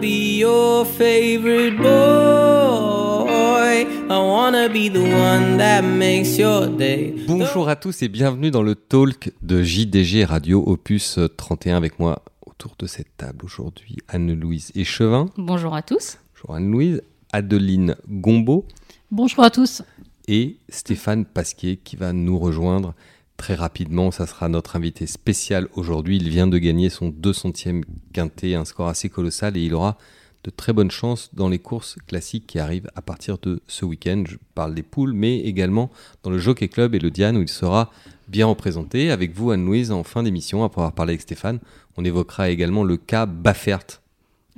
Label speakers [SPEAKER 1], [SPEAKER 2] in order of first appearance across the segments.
[SPEAKER 1] be your favorite boy. I wanna be the one that makes your day.
[SPEAKER 2] Bonjour à tous et bienvenue dans le talk de JDG Radio Opus 31 avec moi autour de cette table aujourd'hui Anne-Louise Échevin.
[SPEAKER 3] Bonjour à tous.
[SPEAKER 2] Bonjour Anne-Louise. Adeline Gombeau.
[SPEAKER 4] Bonjour à tous.
[SPEAKER 2] Et Stéphane Pasquier qui va nous rejoindre très rapidement. Ça sera notre invité spécial aujourd'hui. Il vient de gagner son 200e quintet, un score assez colossal et il aura de très bonnes chances dans les courses classiques qui arrivent à partir de ce week-end. Je parle des poules, mais également dans le Jockey Club et le Diane où il sera bien représenté. Avec vous, Anne-Louise, en fin d'émission, après avoir parlé avec Stéphane, on évoquera également le cas Baffert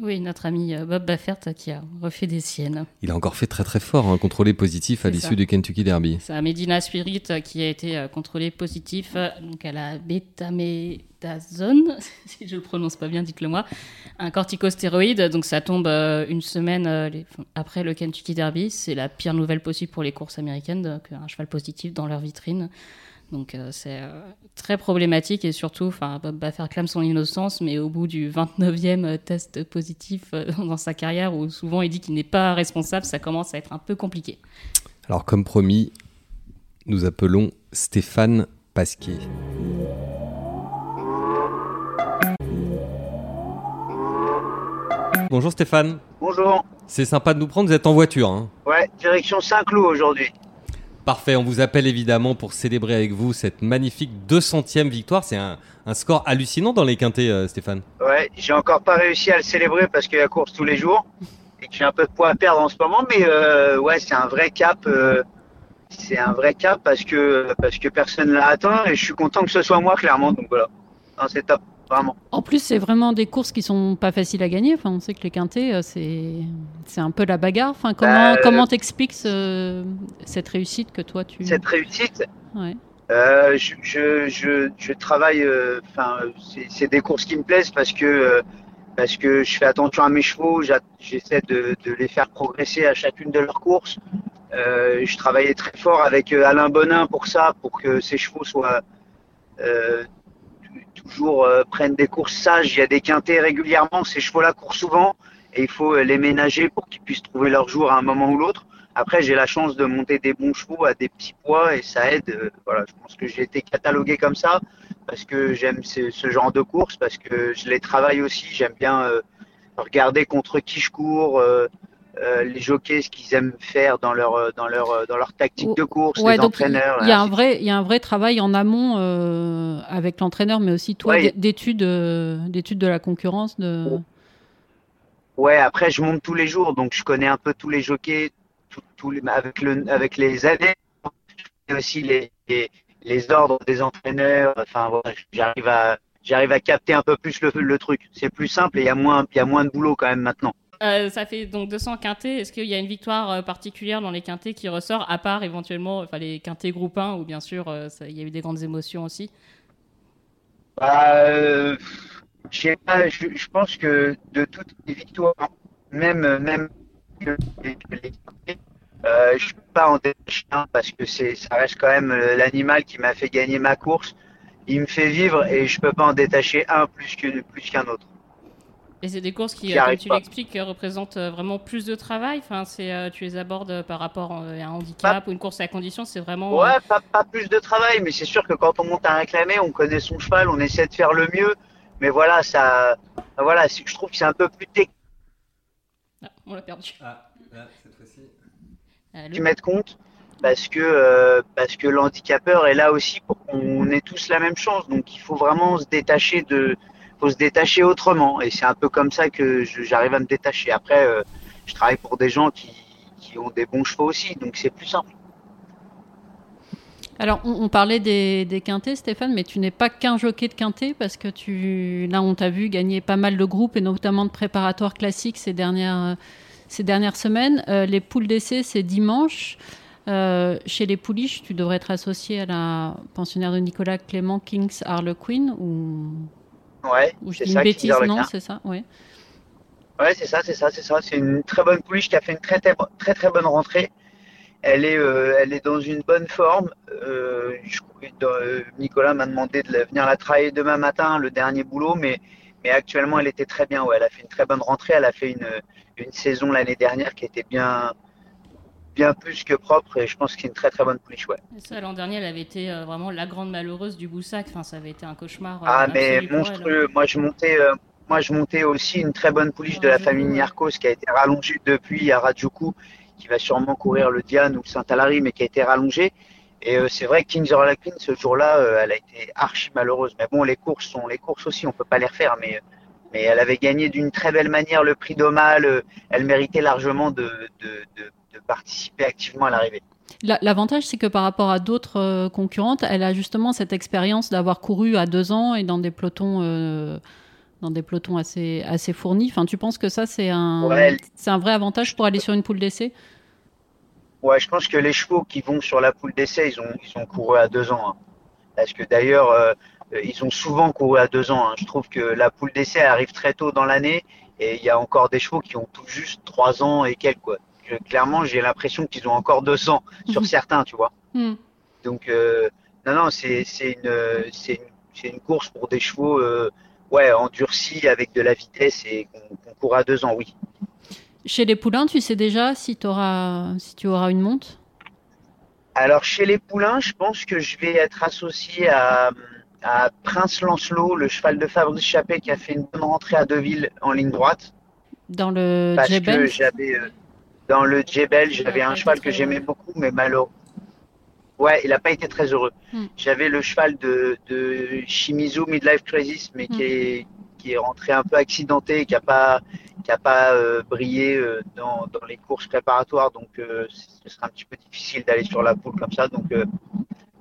[SPEAKER 3] oui, notre ami euh, Bob Baffert qui a refait des siennes.
[SPEAKER 2] Il a encore fait très très fort, hein, contrôlé positif à l'issue du Kentucky Derby.
[SPEAKER 3] C'est un Medina Spirit euh, qui a été euh, contrôlé positif, donc à la bétamédazone, si je le prononce pas bien, dites-le moi, un corticostéroïde, donc ça tombe une semaine après le Kentucky Derby. C'est la pire nouvelle possible pour les courses américaines, qu'un cheval positif dans leur vitrine. Donc euh, c'est euh, très problématique et surtout, enfin, Bob Baffert clame son innocence, mais au bout du 29e euh, test positif dans sa carrière, où souvent il dit qu'il n'est pas responsable, ça commence à être un peu compliqué.
[SPEAKER 2] Alors comme promis, nous appelons Stéphane Pasquier. Bonjour Stéphane.
[SPEAKER 5] Bonjour.
[SPEAKER 2] C'est sympa de nous prendre, vous êtes en voiture. Hein
[SPEAKER 5] ouais, direction Saint-Cloud aujourd'hui.
[SPEAKER 2] Parfait, on vous appelle évidemment pour célébrer avec vous cette magnifique 200e victoire. C'est un, score hallucinant dans les quintés, euh, Stéphane.
[SPEAKER 5] Ouais, j'ai encore pas réussi à le célébrer parce qu'il y a course tous les jours et que j'ai un peu de poids à perdre en ce moment. Mais euh, ouais, c'est un vrai cap. Euh, c'est un vrai cap parce que parce que personne l'a atteint et je suis content que ce soit moi clairement. Donc voilà, c'est top.
[SPEAKER 4] En plus, c'est vraiment des courses qui sont pas faciles à gagner. Enfin, on sait que les quintés, euh, c'est un peu la bagarre. Enfin, comment euh, comment t'expliques cette réussite que toi tu
[SPEAKER 5] cette réussite ouais. Euh, je, je, je, travaille. Enfin, c'est des courses qui me plaisent parce que parce que je fais attention à mes chevaux. J'essaie de, de, les faire progresser à chacune de leurs courses. je travaillais très fort avec Alain Bonin pour ça, pour que ces chevaux soient toujours euh, prennent des courses sages. Il y a des quintés régulièrement. Ces chevaux-là courent souvent et il faut euh, les ménager pour qu'ils puissent trouver leur jour à un moment ou l'autre. Après, j'ai la chance de monter des bons chevaux à des petits poids et ça aide. Euh, voilà, je pense que j'ai été catalogué comme ça parce que j'aime ce, ce, genre de course, parce que je les travaille aussi. J'aime bien regarder contre qui je cours. Euh, les jockeys ce qu'ils aiment faire dans leur euh, dans leur euh, dans leur tactique de course, les entraîneurs.
[SPEAKER 4] Il y a un vrai il y a un vrai travail en amont avec l'entraîneur, mais aussi toi d'études d'études de la concurrence de.
[SPEAKER 5] Ouais, après je monte tous les jours, donc je connais un peu tous les jockeys, tout, les, avec le avec les années, et aussi les, les, ordres des entraîneurs. Enfin j'arrive à j'arrive à capter un peu plus le, le truc. C'est plus simple et il y a moins il y a moins de boulot quand même maintenant.
[SPEAKER 3] Euh, ça fait donc 200 quintés. Est-ce qu'il y a une victoire euh, particulière dans les quintés qui ressort, à part éventuellement enfin, les quintés groupe 1, où bien sûr euh, il y a eu des grandes émotions aussi?
[SPEAKER 5] Bah, je, pense que de toutes les victoires, même, même les, quintés, je ne peux pas en un parce que ça reste quand même l'animal qui m'a fait gagner ma course. Il me fait vivre et je ne peux pas en détacher un plus qu'un autre.
[SPEAKER 3] Et c'est des courses qui, euh, comme tu l'expliques, euh, représentent euh, vraiment plus de travail. Enfin, c'est, tu les abordes par rapport à un handicap ou une course à condition. C'est vraiment.
[SPEAKER 5] Ouais, pas, pas, plus de travail, mais c'est sûr que quand on monte à réclamer, on connaît son cheval, on essaie de faire le mieux. Mais voilà, ça, voilà, je trouve que c'est un peu plus technique.
[SPEAKER 3] Ah, on l'a perdu. Ah, là, cette
[SPEAKER 5] fois-ci. Tu mets compte parce que parce que l'handicapeur est là aussi pour qu'on ait tous la même chance. Donc il faut vraiment se détacher de faut se détacher autrement. Et c'est un peu comme ça que j'arrive à me détacher. Après, euh, je travaille pour des gens qui, ont des bons chevaux aussi, donc c'est plus simple.
[SPEAKER 4] Alors, on, parlait des, des, quintés, Stéphane, mais tu n'es pas qu'un jockey de quintet parce que tu, là, on t'a vu gagner pas mal de groupes et notamment de préparatoires classiques ces dernières, ces dernières semaines. Euh, les poules d'essai, c'est dimanche. Euh, chez les pouliches, tu devrais être associé à la pensionnaire de Nicolas Clément, Kings Harlequin, ou
[SPEAKER 5] Ouais,
[SPEAKER 4] c'est ça. Une bêtise, non, c'est ça, ouais.
[SPEAKER 5] Ouais, c'est ça, c'est ça, c'est ça. C'est une très bonne pouliche qui a fait une très très, très, très bonne rentrée. Elle est, euh, elle est dans une bonne forme. Euh, je, euh, Nicolas m'a demandé de venir la travailler demain matin, le dernier boulot, mais, mais actuellement, elle était très bien. Ouais, elle a fait une très bonne rentrée. Elle a fait une, une saison l'année dernière qui était bien, bien plus que propre et je pense que c'est une très très bonne pouliche. Ouais.
[SPEAKER 3] ça, l'an dernier, elle avait été euh, vraiment la grande malheureuse du Boussac. Enfin, ça avait été un cauchemar. euh,
[SPEAKER 5] Ah, mais
[SPEAKER 3] elle.
[SPEAKER 5] monstrueux. Moi, je montais, euh, moi, je montais aussi une très bonne pouliche de la famille. Niarkos qui a été rallongée depuis à Rajuku, qui va sûrement courir le Diane ou le Saint-Alary, mais qui a été rallongée. Et c'est vrai que Kings of Queen, ce jour-là, elle a été archi malheureuse. Mais bon, les courses sont les courses aussi, on peut pas les refaire. Mais, mais elle avait gagné d'une très belle manière le prix d'Omal. euh, Elle méritait largement de, de, de, de participer activement à l'arrivée.
[SPEAKER 4] La- L'avantage, c'est que par rapport à d'autres euh, concurrentes, elle a justement cette expérience d'avoir couru à deux ans et dans des pelotons, euh, dans des pelotons assez, assez fournis. Enfin, tu penses que ça, c'est un,
[SPEAKER 5] Ouais, elle-
[SPEAKER 4] c'est un vrai avantage pour aller sur une poule d'essai?
[SPEAKER 5] Ouais, je pense que les chevaux qui vont sur la poule d'essai, ils ont, ils ont couru à deux ans. hein. Parce que d'ailleurs, euh, euh, ils ont souvent couru à deux ans. hein. Je trouve que la poule d'essai arrive très tôt dans l'année et il y a encore des chevaux qui ont tout juste trois ans et quelques. Quoi. Que, clairement, j'ai l'impression qu'ils ont encore deux ans sur
[SPEAKER 4] Mhm.
[SPEAKER 5] certains, tu vois.
[SPEAKER 4] Hmm.
[SPEAKER 5] Donc, euh, non, non, c'est une, une, une course pour des chevaux euh, ouais, endurcis avec de la vitesse et qu'on qu'on court à deux ans, oui.
[SPEAKER 4] Chez les poulains, tu sais déjà si, t'auras- si tu auras une monte
[SPEAKER 5] Alors, chez les poulains, je pense que je vais être associé à, à Prince Lancelot, le cheval de Fabrice Chappé qui a fait une bonne rentrée à Deauville en ligne droite.
[SPEAKER 4] dans le
[SPEAKER 5] Parce que j'avais, euh, dans le Djebel, j'avais un cheval que j'aimais beaucoup, mais malheureux. Ouais, il n'a pas été très heureux.
[SPEAKER 4] Hmm.
[SPEAKER 5] J'avais le cheval de, de Shimizu Midlife Crisis, mais qui,
[SPEAKER 4] Hmm.
[SPEAKER 5] est, qui est rentré un peu accidenté, qui n'a pas, qui a pas euh, brillé euh, dans, dans les courses préparatoires. Donc, euh, ce sera un petit peu difficile d'aller sur la poule comme ça. Donc,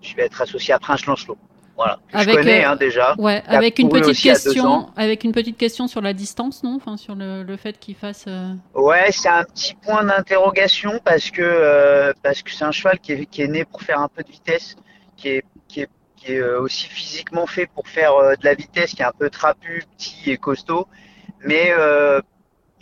[SPEAKER 5] je vais être associé à Prince Lancelot. Voilà.
[SPEAKER 4] Avec,
[SPEAKER 5] je connais
[SPEAKER 4] euh,
[SPEAKER 5] hein, déjà.
[SPEAKER 4] Ouais,
[SPEAKER 5] a
[SPEAKER 4] avec une petite question, avec une petite question sur la distance, non? Enfin, sur le, le fait qu'il fasse. euh,
[SPEAKER 5] Ouais, c'est un petit point d'interrogation parce que euh, parce que c'est un cheval qui est, qui est né pour faire un peu de vitesse, qui est qui est, qui est aussi physiquement fait pour faire de la vitesse, qui est un peu trapu, petit et costaud, mais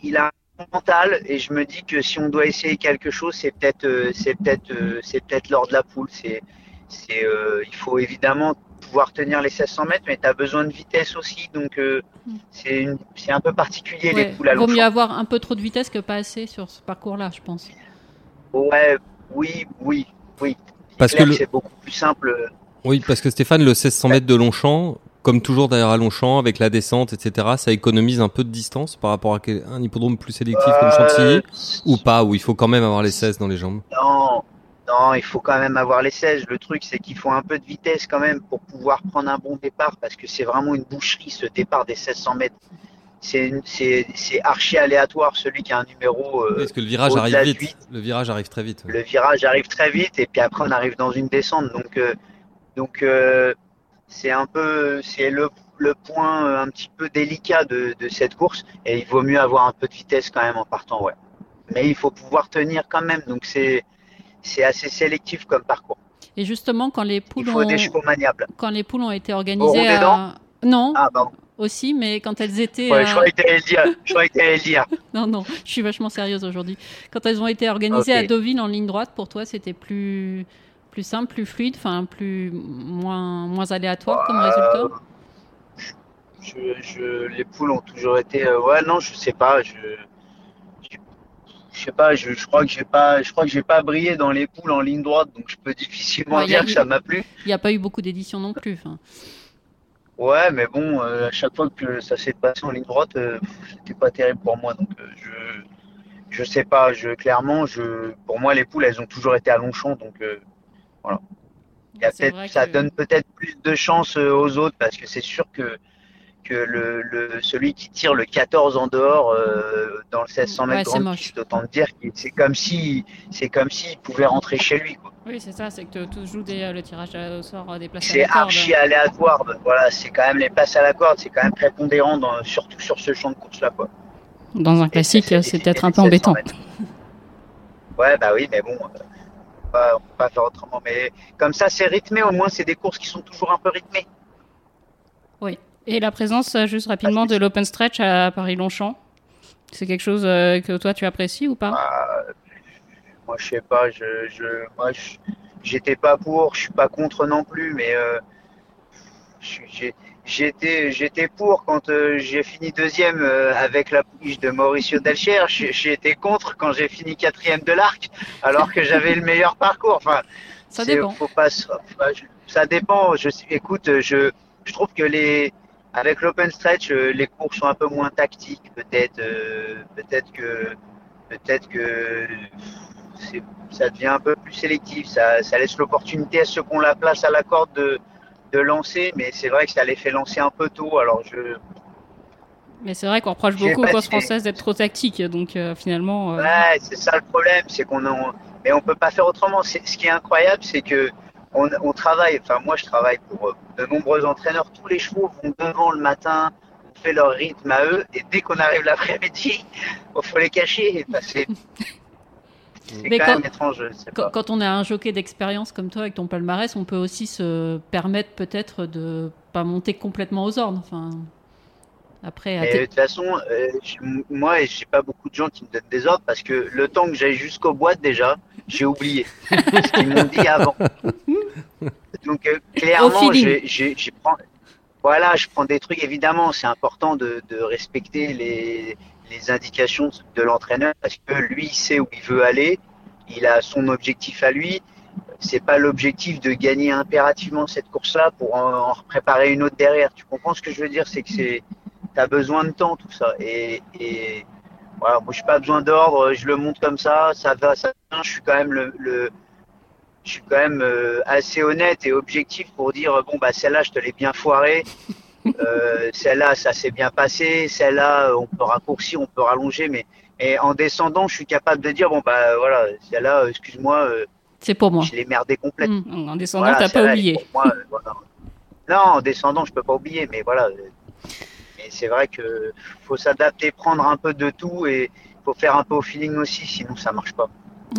[SPEAKER 5] il a un mental et je me dis que si on doit essayer quelque chose, c'est peut-être c'est peut-être c'est peut-être lors de la poule. C'est c'est euh, il faut évidemment pouvoir tenir les 1600 mètres, mais tu as besoin de vitesse aussi, donc euh,
[SPEAKER 4] Mm.
[SPEAKER 5] c'est un peu particulier
[SPEAKER 4] ouais,
[SPEAKER 5] les poules à
[SPEAKER 4] vaut
[SPEAKER 5] long
[SPEAKER 4] mieux avoir un peu trop de vitesse que pas assez sur ce parcours-là, je pense.
[SPEAKER 5] Ouais, oui, oui, oui.
[SPEAKER 2] Parce
[SPEAKER 5] Clair
[SPEAKER 2] que le-
[SPEAKER 5] c'est beaucoup plus simple.
[SPEAKER 2] Oui, parce que Stéphane, le 1600 mètres de Longchamp, comme toujours d'ailleurs à Longchamp, avec la descente, etc., ça économise un peu de distance par rapport à un hippodrome plus sélectif comme Chantilly,
[SPEAKER 5] Euh,
[SPEAKER 2] ou pas, où il faut quand même avoir les 16 dans les jambes?
[SPEAKER 5] Non, non, il faut quand même avoir les 16. Le truc, c'est qu'il faut un peu de vitesse quand même pour pouvoir prendre un bon départ parce que c'est vraiment une boucherie ce départ des 1600 mètres. C'est archi aléatoire celui qui a un numéro. euh,
[SPEAKER 2] Parce que le virage arrive vite. Le virage arrive très vite.
[SPEAKER 5] le virage arrive très vite et puis après on arrive dans une descente. Donc, euh, donc euh, c'est un peu, c'est le, le point euh, un petit peu délicat de, de cette course et il vaut mieux avoir un peu de vitesse quand même en partant, ouais. Mais il faut pouvoir tenir quand même, donc c'est c'est assez sélectif comme parcours.
[SPEAKER 4] Et justement, quand les
[SPEAKER 5] Il
[SPEAKER 4] poules
[SPEAKER 5] faut
[SPEAKER 4] ont,
[SPEAKER 5] des chevaux maniables.
[SPEAKER 4] quand les poules ont été
[SPEAKER 5] Au
[SPEAKER 4] organisées,
[SPEAKER 5] des
[SPEAKER 4] à... non,
[SPEAKER 5] Ah pardon.
[SPEAKER 4] aussi, mais quand elles étaient,
[SPEAKER 5] Ouais, je croyais que croyais que le dire.
[SPEAKER 4] non, non, je suis vachement sérieuse aujourd'hui. Quand elles ont été organisées à Deauville en ligne droite, pour toi, c'était plus plus simple, plus fluide, enfin plus moins moins aléatoire comme résultat?
[SPEAKER 5] Je, je, les poules ont toujours été. euh, ouais, non, je sais pas. Je, je sais pas. Je, je crois que j'ai pas. Je crois que j'ai pas brillé dans les poules en ligne droite, donc je peux difficilement
[SPEAKER 4] Ouais,
[SPEAKER 5] dire que ça m'a plu.
[SPEAKER 4] Il n'y a pas eu beaucoup d'éditions non plus.
[SPEAKER 5] Ouais, mais bon, euh, à chaque fois que ça s'est passé en ligne droite, euh, c'était pas terrible pour moi. Donc, euh, je, je sais pas. Je, clairement, je, pour moi, les poules, elles ont toujours été à Longchamp, donc euh, voilà. Il y a ça
[SPEAKER 3] que-
[SPEAKER 5] donne peut-être plus de chance aux autres parce que c'est sûr que que le, le celui qui tire le 14 en dehors euh, dans le 1600
[SPEAKER 4] Ouais,
[SPEAKER 5] mètres
[SPEAKER 4] c'est moche.
[SPEAKER 5] piste, autant te dire que c'est comme si c'est comme s'il pouvait rentrer chez lui. quoi.
[SPEAKER 3] Oui, c'est ça, c'est que tu joues des, euh, le tirage au sort euh, des places à
[SPEAKER 5] C'est archi aléatoire. Voilà, c'est quand même les passes à la corde, c'est quand même prépondérant dans, surtout sur ce champ de course là quoi.
[SPEAKER 3] Dans un classique,
[SPEAKER 5] c'est
[SPEAKER 3] c'est peut-être un peu
[SPEAKER 5] 700
[SPEAKER 3] embêtant.
[SPEAKER 5] mètres. Ouais, bah oui, mais bon, euh, on pas, on peut pas faire autrement. Mais comme ça, c'est rythmé. Au moins, c'est des courses qui sont toujours un peu rythmées.
[SPEAKER 3] Et la présence, euh, juste rapidement, de l'open stretch à Paris-Longchamp, c'est quelque chose euh, que toi tu apprécies ou pas?
[SPEAKER 5] Bah, moi, je sais pas. Je, je, moi, j'étais pas pour. Je suis pas contre non plus. Mais euh, j'étais j'étais pour quand euh, j'ai fini deuxième avec la pouliche de Mauricio Delcher. Été contre quand j'ai fini quatrième de l'arc, alors que j'avais le meilleur parcours. Enfin,
[SPEAKER 4] Ça dépend.
[SPEAKER 5] Faut pas, ça dépend. Je, écoute, je, je trouve que les, avec l'open stretch, euh, les cours sont un peu moins tactiques. Peut-être, euh, peut-être que, peut-être que ça devient un peu plus sélectif. Ça, ça laisse l'opportunité à ceux qui ont la place à la corde de, de lancer. Mais c'est vrai que ça les fait lancer un peu tôt. Alors je,
[SPEAKER 3] Mais c'est vrai qu'on reproche beaucoup aux courses françaises d'être trop tactiques, donc euh, finalement. euh,
[SPEAKER 5] Ouais, c'est ça le problème, c'est qu'on en... mais on peut pas faire autrement. Ce qui est incroyable, c'est que on, on travaille. Enfin, moi, je travaille pour euh, de nombreux entraîneurs. Tous les chevaux vont devant le matin, on fait leur rythme à eux, et dès qu'on arrive l'après-midi, il faut les cacher. Enfin, c'est c'est quand,
[SPEAKER 4] quand-
[SPEAKER 5] même étrange. Je sais
[SPEAKER 4] Quand,
[SPEAKER 5] pas.
[SPEAKER 4] quand on est un jockey d'expérience comme toi avec ton palmarès, on peut aussi se permettre peut-être de pas monter complètement aux ordres. Enfin, après, à
[SPEAKER 5] de toute façon, euh, moi, j'ai pas beaucoup de gens qui me donnent des ordres parce que le temps que j'aille jusqu'aux boîtes déjà, j'ai oublié ce qu'ils m'ont dit avant. Donc euh, clairement, j'ai prends- voilà, je prends des trucs. Évidemment, c'est important de, de respecter les, les indications de l'entraîneur parce que lui il sait où il veut aller. Il a son objectif à lui. C'est pas l'objectif de gagner impérativement cette course-là pour en, en préparer une autre derrière. Tu comprends ce que je veux dire? C'est que c'est t'as besoin de temps tout ça et, et voilà moi j'ai pas besoin d'ordre je le monte comme ça ça va ça vient. je suis quand même le, le- je suis quand même euh, assez honnête et objectif pour dire bon bah celle-là je te l'ai bien foiré euh, celle-là ça s'est bien passé celle-là on peut raccourcir on peut rallonger mais et en descendant je suis capable de dire bon bah voilà celle-là euh, excuse-moi euh,
[SPEAKER 4] c'est pour moi.
[SPEAKER 5] je l'ai merdé complètement
[SPEAKER 4] Mm.
[SPEAKER 3] En descendant,
[SPEAKER 5] voilà,
[SPEAKER 3] t'as pas oublié.
[SPEAKER 5] pour moi, voilà. Non, en descendant, je peux pas oublier, mais voilà. Mais c'est vrai que faut s'adapter, prendre un peu de tout et faut faire un peu au feeling aussi, sinon ça marche pas.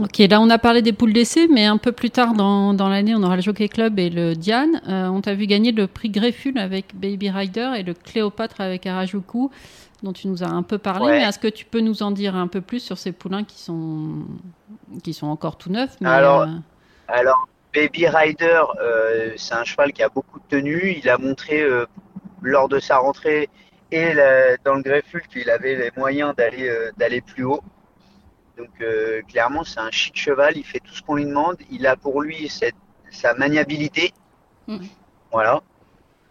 [SPEAKER 4] Ok, là on a parlé des poules d'essai, mais un peu plus tard dans, dans l'année, on aura le Jockey Club et le Diane. Euh, on t'a vu gagner le prix Grefful avec Baby Rider et le Cléopâtre avec Harajuku, dont tu nous as un peu parlé.
[SPEAKER 5] Ouais.
[SPEAKER 4] Mais est-ce que tu peux nous en dire un peu plus sur ces poulains qui sont, qui sont encore tout neufs mais,
[SPEAKER 5] Alors,
[SPEAKER 4] euh,
[SPEAKER 5] Alors, Baby Rider, euh, c'est un cheval qui a beaucoup de tenue. Il a montré lors de sa rentrée et la- dans le grefful qu'il avait les moyens d'aller d'aller plus haut. Donc euh, clairement, c'est un chic cheval. Il fait tout ce qu'on lui demande. Il a pour lui cette, sa maniabilité.
[SPEAKER 3] Mhm.
[SPEAKER 5] Voilà.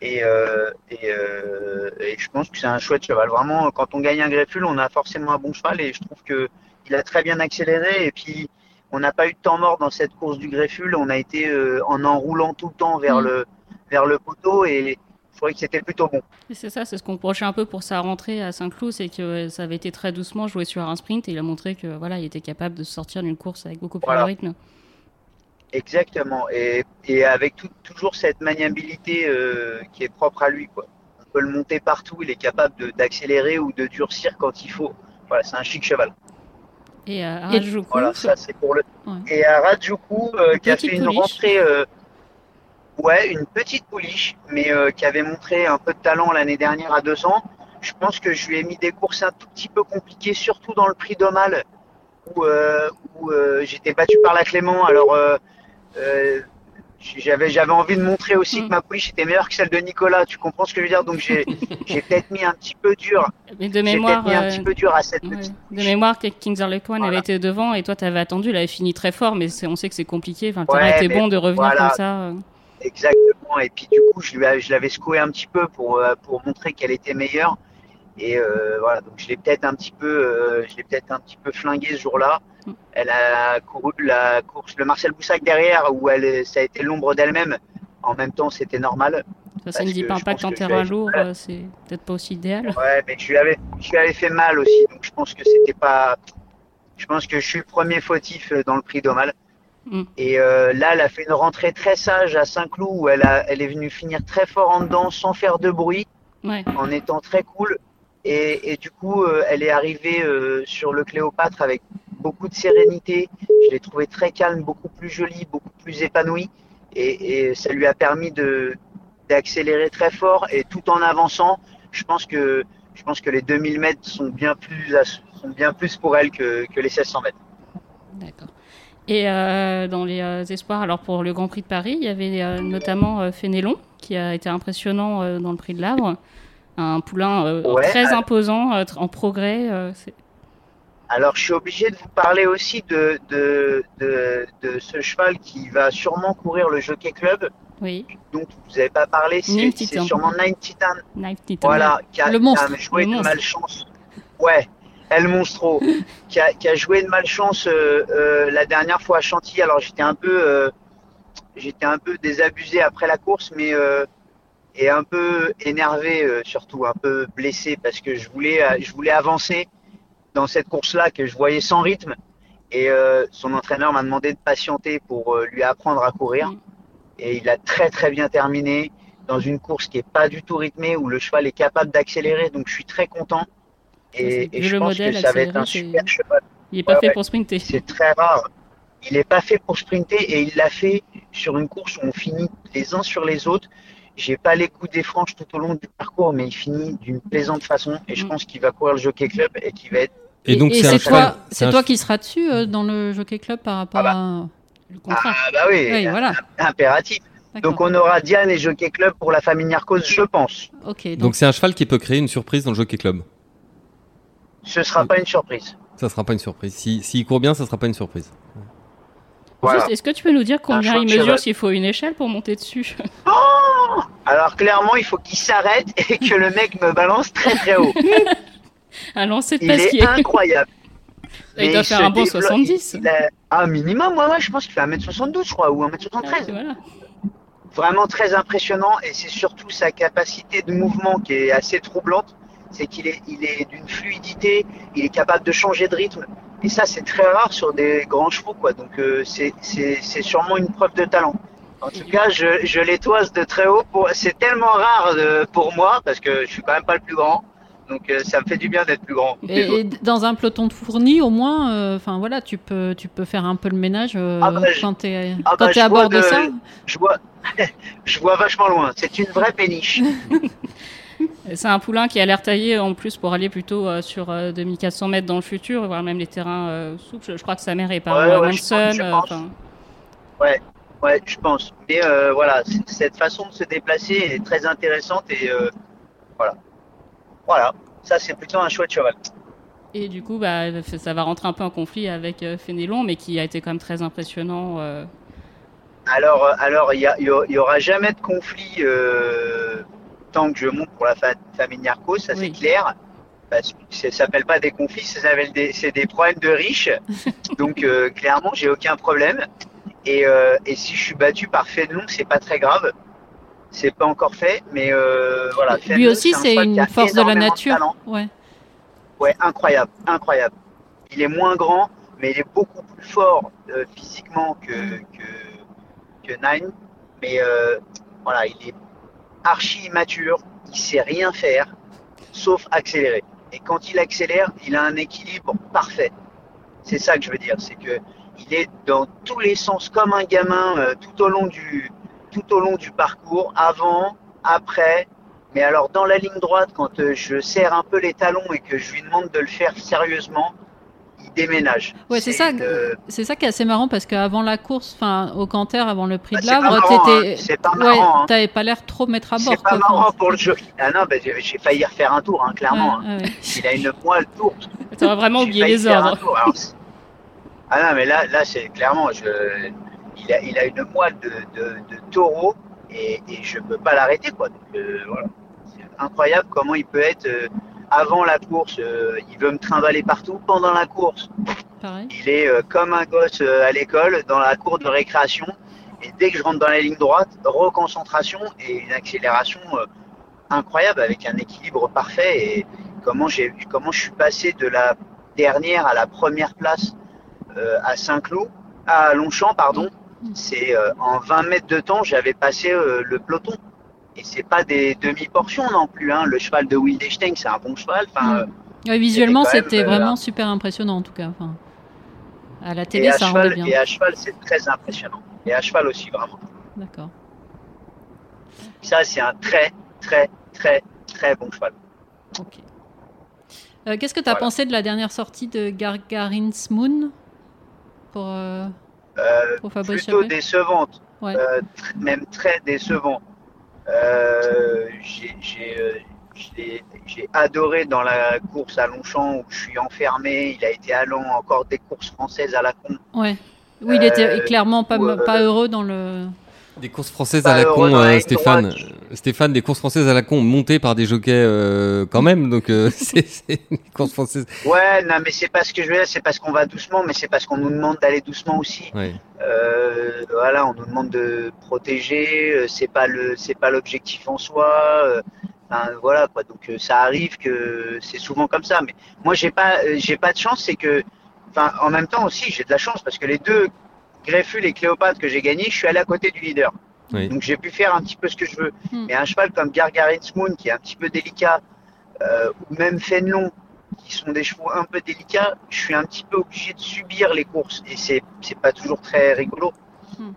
[SPEAKER 5] Et, euh, et, euh, et je pense que c'est un chouette cheval. Vraiment, quand on gagne un grefful, on a forcément un bon cheval. Et je trouve que il a très bien accéléré. Et puis on n'a pas eu de temps mort dans cette course du grefful. On a été euh, en enroulant tout le temps vers
[SPEAKER 3] Mm.
[SPEAKER 5] le vers le poteau et trouvais que c'était plutôt bon.
[SPEAKER 3] C'est ça, c'est ce qu'on reprochait un peu pour sa rentrée à Saint-Cloud, c'est que ça avait été très doucement joué sur un sprint et il a montré que voilà, il était capable de sortir d'une course avec beaucoup plus
[SPEAKER 5] Voilà.
[SPEAKER 3] de rythme.
[SPEAKER 5] Exactement. Et, et avec tout- toujours cette maniabilité euh, qui est propre à lui. Quoi. On peut le monter partout. Il est capable d'accélérer ou de durcir quand il faut. Voilà, c'est un chic cheval.
[SPEAKER 3] Et euh,
[SPEAKER 4] Et-
[SPEAKER 3] Rajuku,
[SPEAKER 5] Voilà, ça c'est pour le.
[SPEAKER 3] Ouais.
[SPEAKER 5] Et à Rajuku, euh, qui a fait une rentrée, euh, ouais, une petite pouliche, mais euh, qui avait montré un peu de talent l'année dernière à 200. Je pense que je lui ai mis des courses un tout petit peu compliquées, surtout dans le prix d'Omal, où, euh, où euh, j'étais battu par la Clément. Alors, j'avais j'avais envie de montrer aussi
[SPEAKER 3] Mm.
[SPEAKER 5] que ma pouliche était meilleure que celle de Nicolas. Tu comprends ce que je veux dire? Donc j'ai j'ai peut-être mis un petit peu dur.
[SPEAKER 3] mais de mémoire,
[SPEAKER 5] mis un petit peu dur à cette
[SPEAKER 3] ouais,
[SPEAKER 5] petite.
[SPEAKER 3] de mémoire, Kings Harlequin
[SPEAKER 5] Voilà.
[SPEAKER 3] avait été devant et toi t'avais attendu, il avait fini très fort, mais on sait que c'est compliqué. Enfin, le
[SPEAKER 5] Ouais,
[SPEAKER 3] terrain était
[SPEAKER 5] mais
[SPEAKER 3] bon de revenir
[SPEAKER 5] voilà.
[SPEAKER 3] comme ça.
[SPEAKER 5] Exactement. Et puis du coup, je, l'avais secoué un petit peu pour, euh, pour montrer qu'elle était meilleure. Et euh, voilà, donc je l'ai peut-être un petit peu, euh, je l'ai peut-être un petit peu flingué ce jour-là. Elle a couru la course, le Marcel Boussac derrière, où elle, ça a été l'ombre d'elle-même. En même temps, c'était normal.
[SPEAKER 3] Ça, ne dit pas impact
[SPEAKER 5] pense
[SPEAKER 3] en terrain lourd, c'est peut-être pas aussi idéal.
[SPEAKER 5] Ouais, mais je lui avais, je lui avais fait mal aussi. Donc je pense que c'était pas. Je pense que je suis le premier fautif dans le prix d'Omal.
[SPEAKER 3] Mm.
[SPEAKER 5] Et euh, là, elle a fait une rentrée très sage à Saint-Cloud où elle, a, elle est venue finir très fort en dedans sans faire de bruit.
[SPEAKER 3] Ouais.
[SPEAKER 5] en étant très cool. Et, et du coup, euh, elle est arrivée euh, sur le Cléopâtre avec beaucoup de sérénité. Je l'ai trouvée très calme, beaucoup plus jolie, beaucoup plus épanouie. Et, et ça lui a permis de d'accélérer très fort et tout en avançant. Je pense que je pense que les 2000 mètres sont bien plus à- sont bien plus pour elle que, que les 1600 mètres.
[SPEAKER 3] D'accord. Et euh, dans les euh, espoirs, alors pour le Grand Prix de Paris, il y avait euh, notamment euh, Fénélon, qui a été impressionnant euh, dans le Prix de l'Arbre. Un poulain euh,
[SPEAKER 5] Ouais,
[SPEAKER 3] très
[SPEAKER 5] alors-
[SPEAKER 3] imposant, euh, tr- en progrès. euh,
[SPEAKER 5] Alors, je suis obligé de vous parler aussi de, de, de, de ce cheval qui va sûrement courir le Jockey Club,
[SPEAKER 3] oui,
[SPEAKER 5] dont vous n'avez pas parlé. C'est
[SPEAKER 3] Nine
[SPEAKER 5] sûrement Nine Titan.
[SPEAKER 3] Knife Titan.
[SPEAKER 5] Voilà, qui a,
[SPEAKER 4] Le
[SPEAKER 5] qui a
[SPEAKER 4] monstre.
[SPEAKER 5] joué
[SPEAKER 3] Le
[SPEAKER 5] de
[SPEAKER 3] monstre.
[SPEAKER 5] malchance. Ouais, El Monstro, qui a, qui a joué de malchance euh, euh, la dernière fois à Chantilly. Alors j'étais un peu, euh, j'étais un peu désabusé après la course, mais et un peu énervé surtout, un peu blessé parce que je voulais, je voulais avancer dans cette course-là que je voyais sans rythme. Et son entraîneur m'a demandé de patienter pour lui apprendre à courir.
[SPEAKER 3] Mm.
[SPEAKER 5] Et il a très très bien terminé dans une course qui est pas du tout rythmée, où le cheval est capable d'accélérer. Donc je suis très content. Et, je
[SPEAKER 3] le
[SPEAKER 5] pense
[SPEAKER 3] modèle,
[SPEAKER 5] que ça va être un super cheval.
[SPEAKER 3] Il n'est pas
[SPEAKER 5] Ouais,
[SPEAKER 3] fait
[SPEAKER 5] ouais.
[SPEAKER 3] pour sprinter.
[SPEAKER 5] C'est très rare. Il n'est pas fait pour sprinter et il l'a fait sur une course où on finit les uns sur les autres. J'ai pas les coups des franches tout au long du parcours, mais il finit d'une plaisante façon et je
[SPEAKER 3] Mm.
[SPEAKER 5] pense qu'il va courir le Jockey Club et qu'il va être
[SPEAKER 2] Et donc, c'est un
[SPEAKER 4] c'est
[SPEAKER 2] cheval-
[SPEAKER 4] toi,
[SPEAKER 2] c'est
[SPEAKER 4] toi qui seras dessus euh, dans le Jockey Club par rapport
[SPEAKER 5] Ah bah.
[SPEAKER 4] à.
[SPEAKER 3] Le contrat.
[SPEAKER 5] ah bah oui,
[SPEAKER 4] Oui, voilà.
[SPEAKER 5] impératif. Donc on aura Diane et Jockey Club pour la famille Narcos, je pense.
[SPEAKER 4] Ok. Donc
[SPEAKER 2] c'est un cheval qui peut créer une surprise dans le Jockey Club.
[SPEAKER 5] Ce sera pas une surprise.
[SPEAKER 2] Ça sera pas une surprise. Si- S'il court bien, ça sera pas une surprise.
[SPEAKER 5] Voilà.
[SPEAKER 3] Est-ce que tu peux nous dire combien il mesure, s'il faut une échelle pour monter dessus?
[SPEAKER 5] Alors clairement, il faut qu'il s'arrête et que le mec me balance très très haut.
[SPEAKER 3] Un lancer de
[SPEAKER 5] Il est incroyable.
[SPEAKER 3] Il
[SPEAKER 5] Mais
[SPEAKER 3] doit faire un bon
[SPEAKER 5] développe-
[SPEAKER 3] 70.
[SPEAKER 5] il a- Un minimum, ouais, ouais, je pense qu'il fait 1m72, je crois, ou 1m73.
[SPEAKER 3] Ah, voilà.
[SPEAKER 5] Vraiment très impressionnant et c'est surtout sa capacité de mouvement qui est assez troublante. C'est qu'il est, il est d'une fluidité, il est capable de changer de rythme. Et ça, c'est très rare sur des grands chevaux, quoi. Donc, euh, c'est, c'est, c'est sûrement une preuve de talent. En tout cas, je, je l'étoise de très haut. C'est tellement rare de- pour moi parce que je suis quand même pas le plus grand. Donc, euh, ça me fait du bien d'être plus grand. les
[SPEAKER 4] et, dans un peloton de fournis, au moins, euh, enfin voilà, tu peux, tu peux faire un peu le ménage euh,
[SPEAKER 5] Ah bah,
[SPEAKER 4] quand tu es,
[SPEAKER 5] ah bah,
[SPEAKER 4] à bord de
[SPEAKER 5] de-
[SPEAKER 4] ça.
[SPEAKER 5] Je vois, je vois vachement loin. C'est une vraie péniche.
[SPEAKER 3] C'est un poulain qui a l'air taillé en plus pour aller plutôt euh, sur euh, 2400 mètres dans le futur, voire même les terrains euh, souples. Je, je crois que sa mère est par
[SPEAKER 5] Ouais,
[SPEAKER 3] euh,
[SPEAKER 5] ouais,
[SPEAKER 3] euh,
[SPEAKER 5] Ouais, je pense. Mais euh, voilà, cette façon de se déplacer est très intéressante et euh, voilà. Voilà, ça c'est plutôt un chouette cheval.
[SPEAKER 3] et du coup, bah, ça va rentrer un peu en conflit avec euh, Fénélon, mais qui a été quand même très impressionnant. euh.
[SPEAKER 5] Alors, euh, alors il y, y y aura jamais de conflit euh, tant que je monte pour la fa- famille Narcos, ça c'est
[SPEAKER 3] Oui.
[SPEAKER 5] clair. Parce que ça s'appelle pas des conflits, ça s'appelle des, c'est des problèmes de riches. Donc euh, clairement, j'ai aucun problème. Et, euh, et si je suis battu par Fénelon, c'est pas très grave. C'est pas encore fait, mais euh, voilà.
[SPEAKER 4] Lui
[SPEAKER 5] Fénelon,
[SPEAKER 4] aussi, c'est une force de la nature.
[SPEAKER 5] talent.
[SPEAKER 4] ouais.
[SPEAKER 5] Ouais, incroyable, incroyable. Il est moins grand, mais il est beaucoup plus fort euh, physiquement que, que, que Nine. Mais voilà, il est archi immature, il sait rien faire, sauf accélérer. Et quand il accélère, il a un équilibre parfait. C'est ça que je veux dire, c'est que il est dans tous les sens comme un gamin euh, tout au long du tout au long du parcours, avant, après, mais alors dans la ligne droite, quand euh, je serre un peu les talons et que je lui demande de le faire sérieusement, il déménage.
[SPEAKER 4] Ouais, c'est ça. C'est ça qui est assez marrant parce qu'avant la course, enfin au Canter, avant le prix
[SPEAKER 5] Bah,
[SPEAKER 4] de l'Arbre, t'étais,
[SPEAKER 5] hein.
[SPEAKER 4] Ouais,
[SPEAKER 5] hein.
[SPEAKER 4] t'avais pas l'air trop mettre à bord.
[SPEAKER 5] c'est pas marrant pour le jockey. Ah non, bah, j'ai failli refaire un tour, hein, clairement. hein.
[SPEAKER 4] ouais.
[SPEAKER 5] Il a une moelle tourte.
[SPEAKER 3] T'aurais vraiment oublié les ordres.
[SPEAKER 5] Alors, ah non, mais là, là c'est clairement, je, il, a, il a une moelle de, de, de taureau et, et je peux pas l'arrêter. quoi. Donc, euh, voilà. C'est incroyable comment il peut être euh, avant la course, euh, il veut me trimballer partout. Pendant la course,
[SPEAKER 4] Pareil.
[SPEAKER 5] il est euh, comme un gosse euh, à l'école dans la cour de récréation. Et dès que je rentre dans la ligne droite, reconcentration et une accélération incroyable avec un équilibre parfait. Et comment, j'ai, comment je suis passé de la dernière à la première place à Saint-Cloud, à Longchamp, pardon. C'est euh, en 20 mètres de temps, j'avais passé euh, le peloton. Et c'est pas des demi-portions non plus. Hein. Le cheval de Wildestein, c'est un bon cheval. Enfin, euh,
[SPEAKER 4] Ouais, visuellement, c'était
[SPEAKER 5] euh,
[SPEAKER 4] vraiment super impressionnant en tout cas. Enfin, à la
[SPEAKER 5] et,
[SPEAKER 4] télé,
[SPEAKER 5] à
[SPEAKER 4] ça rendait
[SPEAKER 5] cheval,
[SPEAKER 4] bien.
[SPEAKER 5] et à cheval, c'est très impressionnant. Et à cheval aussi, vraiment.
[SPEAKER 4] D'accord.
[SPEAKER 5] Ça, c'est un très, très, très, très bon cheval.
[SPEAKER 4] Ok. Euh, Qu'est-ce que tu as
[SPEAKER 5] Voilà.
[SPEAKER 4] pensé de la dernière sortie de Gargarin's Moon pour, euh,
[SPEAKER 5] Euh,
[SPEAKER 4] pour Fabrice
[SPEAKER 5] plutôt décevante,
[SPEAKER 4] Ouais.
[SPEAKER 5] Même très décevant. Euh, j'ai- euh, j'ai adoré dans la course à Longchamp où je suis enfermé. Il a été allant encore des courses françaises à la con.
[SPEAKER 4] Ouais. Oui, il était
[SPEAKER 5] Euh,
[SPEAKER 4] clairement pas, pas heureux dans le.
[SPEAKER 2] Des courses françaises à la
[SPEAKER 5] heureux
[SPEAKER 2] con, euh, Stéphane. Stéphane, des courses françaises à la con montées par des jockeys euh, quand même. Donc euh, c'est c'est une course française.
[SPEAKER 5] Ouais, non, mais c'est pas ce que je veux dire. C'est parce qu'on va doucement, mais c'est parce qu'on nous demande d'aller doucement aussi.
[SPEAKER 2] Ouais.
[SPEAKER 5] Voilà, on nous demande de protéger. C'est pas le, c'est pas l'objectif en soi. enfin, voilà quoi. Donc ça arrive que c'est souvent comme ça. Mais moi j'ai pas, j'ai pas de chance. C'est que, enfin, en même temps aussi j'ai de la chance parce que les deux Grefful et Cléopâtre que j'ai gagné, je suis allé à côté du leader.
[SPEAKER 2] Oui.
[SPEAKER 5] Donc j'ai pu faire un petit peu ce que je veux.
[SPEAKER 4] Hmm.
[SPEAKER 5] Mais un cheval comme Gargarin's Moon qui est un petit peu délicat, euh, ou même Fenlon qui sont des chevaux un peu délicats, je suis un petit peu obligé de subir les courses et c'est c'est pas toujours très rigolo.
[SPEAKER 4] Hmm.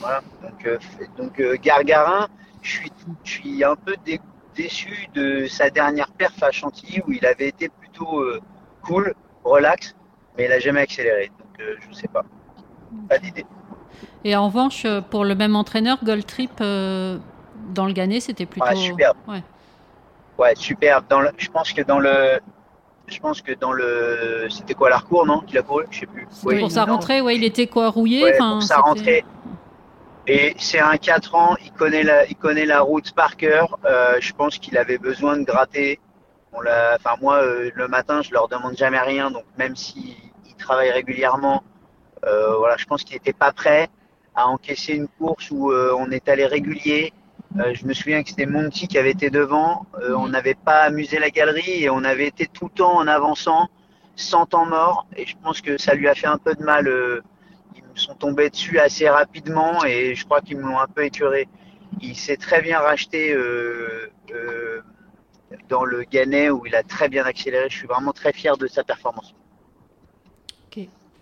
[SPEAKER 5] Voilà. Donc euh, donc euh, Gargarin, je suis je suis un peu dé- déçu de sa dernière perf à Chantilly où il avait été plutôt euh, cool, relax, mais il a jamais accéléré. Donc euh, je sais pas. Pas d'idée.
[SPEAKER 4] Et en revanche, euh, pour le même entraîneur, Gold Trip, euh, dans le Gagné, c'était plutôt.
[SPEAKER 5] Ouais, superbe.
[SPEAKER 4] Ouais.
[SPEAKER 5] Ouais, superbe. Dans le, je pense que dans le, je pense que dans le, c'était quoi l'Arcourt, non Qu'il a couru, je sais plus. Oui,
[SPEAKER 4] pour sa rentrée, ouais, il était quoi, rouillé
[SPEAKER 5] Ouais, pour sa rentrée. Et c'est un 4 ans, il connaît la, il connaît la route par cœur. Euh, je pense qu'il avait besoin de gratter. On enfin moi, euh, le matin, je leur demande jamais rien, donc même s'il il travaille régulièrement, voilà, je pense qu'il n'était pas prêt à encaisser une course où euh, on est allé régulier. Euh, je me souviens que c'était Monty qui avait été devant. Euh. On n'avait pas amusé la galerie et on avait été tout le temps en avançant, sans temps mort. Et je pense que ça lui a fait un peu de mal. euh, ils sont tombés dessus assez rapidement et je crois qu'ils me l'ont un peu écœuré. Il s'est très bien racheté euh, euh, dans le Gannet où il a très bien accéléré. Je suis vraiment très fier de sa performance.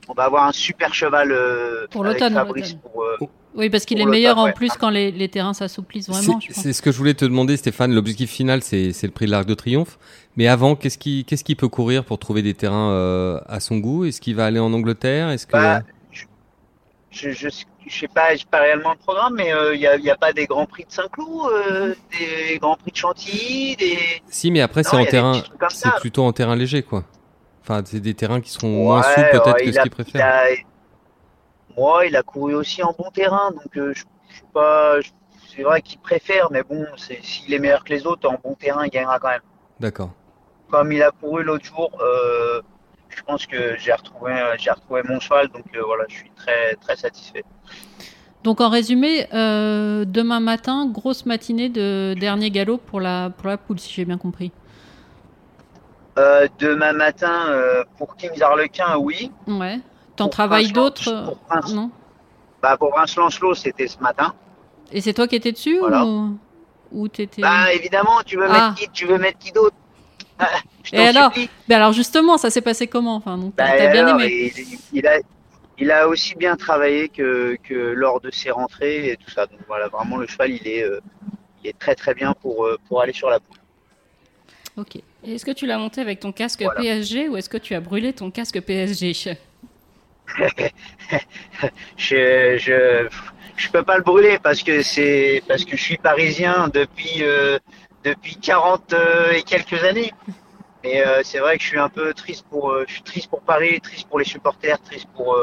[SPEAKER 5] On va avoir un super cheval euh,
[SPEAKER 4] Pour l'automne,
[SPEAKER 5] Fabrice
[SPEAKER 4] l'automne.
[SPEAKER 5] pour, euh,
[SPEAKER 4] Oui, parce qu'il est
[SPEAKER 5] le
[SPEAKER 4] meilleur en
[SPEAKER 5] ouais.
[SPEAKER 4] plus quand les, les terrains s'assouplissent vraiment.
[SPEAKER 2] C'est ce que je voulais te demander, Stéphane. L'objectif final, c'est le prix de l'Arc de Triomphe. Mais avant, qu'est-ce qu'il peut courir pour trouver des terrains euh, à son goût? Est-ce qu'il va aller en Angleterre? Est-ce que
[SPEAKER 5] Bah, je, je, je sais pas, réellement le programme, mais il n'y a, y a pas des grands prix de Saint-Cloud, euh, des grands prix de Chantilly, des.
[SPEAKER 2] si, mais après c'est en terrain, c'est plutôt en terrain léger, quoi. Enfin, c'est des terrains qui seront moins souples peut-être
[SPEAKER 5] ouais,
[SPEAKER 2] que ce qu'il
[SPEAKER 5] il
[SPEAKER 2] préfère.
[SPEAKER 5] a- Moi, il a couru aussi en bon terrain, donc euh, je, je suis pas. je- C'est vrai qu'il préfère, mais bon, c'est- s'il est meilleur que les autres en bon terrain, il gagnera quand même.
[SPEAKER 2] D'accord.
[SPEAKER 5] Comme il a couru l'autre jour, euh, je pense que j'ai retrouvé, j'ai retrouvé mon cheval, donc euh, voilà, je suis très très satisfait.
[SPEAKER 4] Donc en résumé, euh, demain matin, grosse matinée de dernier galop pour la, pour la poule, si j'ai bien compris.
[SPEAKER 5] Euh, demain matin, euh, pour Kings Harlequin, oui.
[SPEAKER 4] Ouais. T'en travailles
[SPEAKER 5] Prince
[SPEAKER 4] d'autres euh,
[SPEAKER 5] Prince-
[SPEAKER 4] Non
[SPEAKER 5] Bah, pour Vince Lancelot, c'était ce matin.
[SPEAKER 4] Et c'est toi qui étais dessus
[SPEAKER 5] Voilà.
[SPEAKER 4] ou, ou t'étais...
[SPEAKER 5] Bah, évidemment, tu veux
[SPEAKER 4] Ah.
[SPEAKER 5] mettre qui, tu veux mettre qui d'autre Ah,
[SPEAKER 4] Et alors
[SPEAKER 5] supplie.
[SPEAKER 4] Ben alors justement, ça s'est passé comment enfin, donc, T'as
[SPEAKER 5] Bah,
[SPEAKER 4] t'as bien
[SPEAKER 5] alors,
[SPEAKER 4] aimé
[SPEAKER 5] il, il a, il a aussi bien travaillé que, que lors de ses rentrées et tout ça. Donc voilà, vraiment, le cheval, il est, euh, il est très très bien pour, pour aller sur la poule.
[SPEAKER 4] Ok.
[SPEAKER 3] Est-ce que tu l'as monté avec ton casque
[SPEAKER 5] Voilà.
[SPEAKER 3] PSG ou est-ce que tu as brûlé ton casque PSG
[SPEAKER 5] Je, je, je peux pas le brûler parce que c'est parce que je suis parisien depuis euh, depuis 40 euh, et quelques années. Mais euh, c'est vrai que je suis un peu triste pour euh, je suis triste pour Paris, triste pour les supporters, triste pour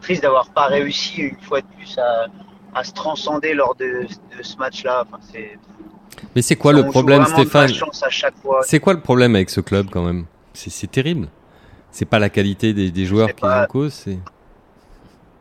[SPEAKER 5] triste d'avoir pas réussi une fois de plus à, à se transcender lors de, de ce match-là. Enfin, c'est
[SPEAKER 2] Mais c'est quoi le problème, Stéphane. C'est quoi le problème avec ce club quand même? C'est terrible. C'est pas la qualité des, des joueurs qui est en cause.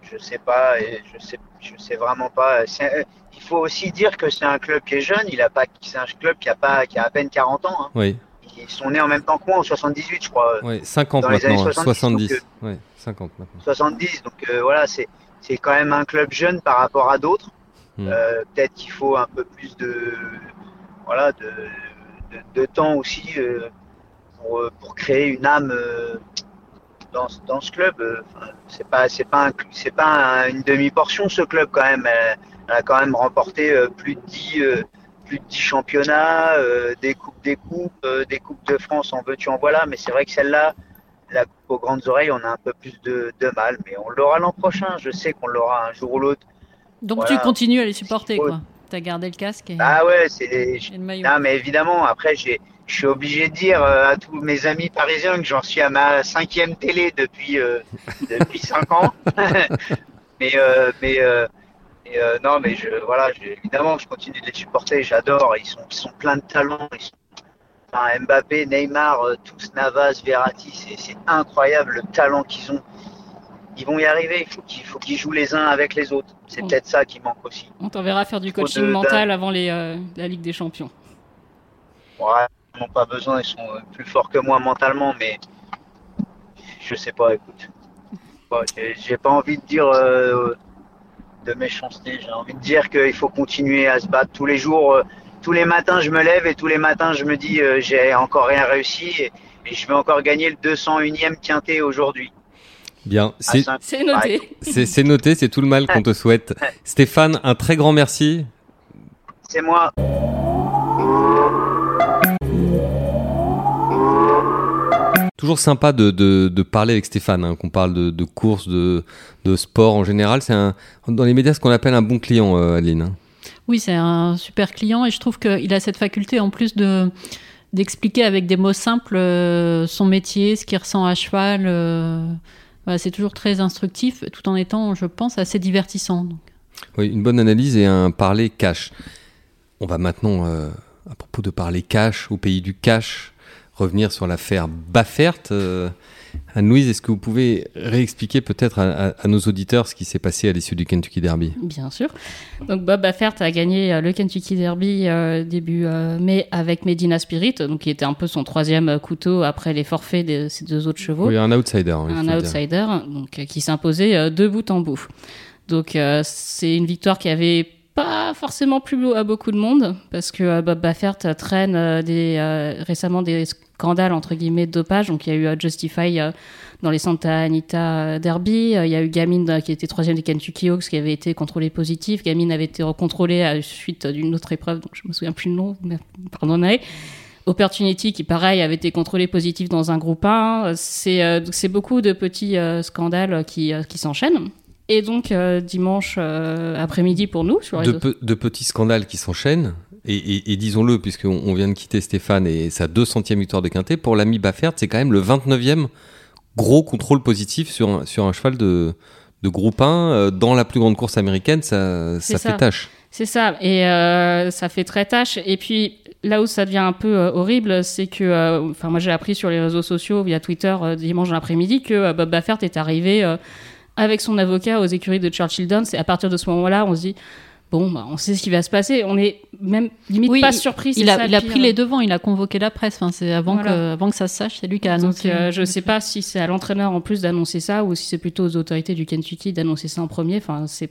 [SPEAKER 5] Je sais pas, et je sais, je sais vraiment pas. Euh, il faut aussi dire que c'est un club qui est jeune. Il a pas, c'est un club qui a pas, qui a à peine 40 ans. hein.
[SPEAKER 2] oui,
[SPEAKER 5] Ils sont nés en même temps que moi en 78, je crois.
[SPEAKER 2] ouais, 50
[SPEAKER 5] Dans les années
[SPEAKER 2] maintenant, hein,
[SPEAKER 5] 70,
[SPEAKER 2] 70.
[SPEAKER 5] donc,
[SPEAKER 2] Ouais, 50 maintenant.
[SPEAKER 5] 70. Donc euh, voilà, c'est, c'est quand même un club jeune par rapport à d'autres.
[SPEAKER 2] Hmm.
[SPEAKER 5] Euh, peut-être qu'il faut un peu plus de, voilà, de, de, de temps aussi euh, pour, euh, pour créer une âme euh, dans, ce- dans ce club. Enfin, c'est pas, c'est pas, un, c'est pas un- une demi-portion ce club quand même. Elle, elle a quand même remporté plus de 10 euh, plus de 10 championnats, euh, des coupes, des coupes, euh, des coupes de France en veux-tu en voilà. Mais c'est vrai que celle-là, la coupe aux grandes oreilles, on a un peu plus de, de mal, mais on l'aura l'an prochain. Je sais qu'on l'aura un jour ou l'autre.
[SPEAKER 4] Donc
[SPEAKER 5] Voilà.
[SPEAKER 4] tu continues à les supporter, quoi. T'as gardé le casque et,
[SPEAKER 5] Ah ouais, c'est les,
[SPEAKER 4] et le maillot.
[SPEAKER 5] Non, mais évidemment, après, j'ai, je suis obligé de dire euh, à tous mes amis parisiens que j'en suis à ma cinquième télé depuis euh, depuis cinq ans. mais euh, mais euh, mais, euh, non, mais je voilà, je- évidemment, je continue de les supporter. J'adore. Ils sont ils sont pleins de talent. Ils sont, enfin, Mbappé, Neymar, tous Navas, Verratti, c'est c'est incroyable le talent qu'ils ont. Ils vont y arriver. Il faut qu'ils faut qu'ils jouent les uns avec les autres. C'est peut-être ça qui manque aussi.
[SPEAKER 3] On t'enverra faire du coaching
[SPEAKER 5] de-
[SPEAKER 3] mental avant les, euh, la Ligue des Champions.
[SPEAKER 5] Ouais, ils n'ont pas besoin, ils sont euh, plus forts que moi mentalement, mais je sais pas, écoute. J'ai- pas envie de dire euh, de méchanceté, j'ai envie de dire qu'il faut continuer à se battre tous les jours. euh, tous les matins, je me lève et tous les matins, je me dis j'ai encore rien réussi et, et je vais encore gagner le 201e quintet aujourd'hui.
[SPEAKER 2] Bien, c'est
[SPEAKER 3] noté.
[SPEAKER 2] c'est- noté, c'est tout le mal qu'on te souhaite. Stéphane, un très grand merci.
[SPEAKER 5] C'est moi.
[SPEAKER 2] Toujours sympa de, de- de parler avec Stéphane, hein, qu'on parle de, de course, de, de sport en général. C'est un, dans les médias ce qu'on appelle un bon client, euh, Adeline. hein.
[SPEAKER 4] Oui, c'est un super client et je trouve qu'il a cette faculté en plus de d'expliquer avec des mots simples euh, son métier, ce qu'il ressent à cheval. euh, c'est toujours très instructif, tout en étant, je pense, assez divertissant.
[SPEAKER 2] Oui, une bonne analyse et un parler cash. On va maintenant, euh, à propos de parler cash, au pays du cash, revenir sur l'affaire Baffert. Euh, Anne-Louise, est-ce que vous pouvez réexpliquer peut-être à, à- à nos auditeurs ce qui s'est passé à l'issue du Kentucky Derby?
[SPEAKER 3] Bien sûr. Donc Bob Baffert a gagné euh, le Kentucky Derby euh, début euh, mai avec Medina Spirit, donc qui était un peu son troisième couteau après les forfaits de ces deux autres chevaux.
[SPEAKER 2] Oui, un outsider.
[SPEAKER 3] un outsider donc, qui s'imposait de bout en bout. Donc c'est une victoire qui avait pas forcément plu à beaucoup de monde parce que euh, Bob Baffert euh, traîne euh, récemment des scandales entre guillemets de dopage. Donc il y a eu Justify dans les Santa Anita Derby, il y a eu Gamine qui était troisième des Kentucky Hawks qui avait été contrôlé positif. Gamine avait été recontrôlé à suite d'une autre épreuve, donc je me souviens plus le nom, mais pardonnez. Opportunity qui pareil avait été contrôlé positif dans un groupe 1. C'est beaucoup de petits scandales qui, qui s'enchaînent. Et donc euh, dimanche euh, après-midi pour nous sur les
[SPEAKER 2] de,
[SPEAKER 3] réseaux-
[SPEAKER 2] pe- de petits scandales qui s'enchaînent. Et, et- et disons-le, puisqu'on on vient de quitter Stéphane et sa 200e victoire de Quintet, pour l'ami Baffert, c'est quand même le 29e gros contrôle positif sur un, sur un cheval de, de groupe 1. euh, dans la plus grande course américaine, ça,
[SPEAKER 3] C'est
[SPEAKER 2] ça,
[SPEAKER 3] ça.
[SPEAKER 2] fait tâche.
[SPEAKER 3] C'est ça, et ça fait très tâche. Et puis là où ça devient un peu euh, horrible, c'est que, euh, enfin moi j'ai appris sur les réseaux sociaux via Twitter euh, dimanche après-midi que Bob Baffert est arrivé avec son avocat aux écuries de Churchill Downs. Et à partir de ce moment-là, on se dit bon, bah, on sait ce qui va se passer. On est même limite
[SPEAKER 4] Oui,
[SPEAKER 3] pas surpris.
[SPEAKER 4] il a,
[SPEAKER 3] ça,
[SPEAKER 4] il a pris les devants, il a convoqué la presse. Enfin, c'est avant,
[SPEAKER 3] Voilà.
[SPEAKER 4] que, avant que ça se sache, c'est lui qui a
[SPEAKER 3] Donc
[SPEAKER 4] annoncé.
[SPEAKER 3] euh, je sais pas si c'est à l'entraîneur en plus d'annoncer ça ou si c'est plutôt aux autorités du Kentucky d'annoncer ça en premier. Enfin, c'est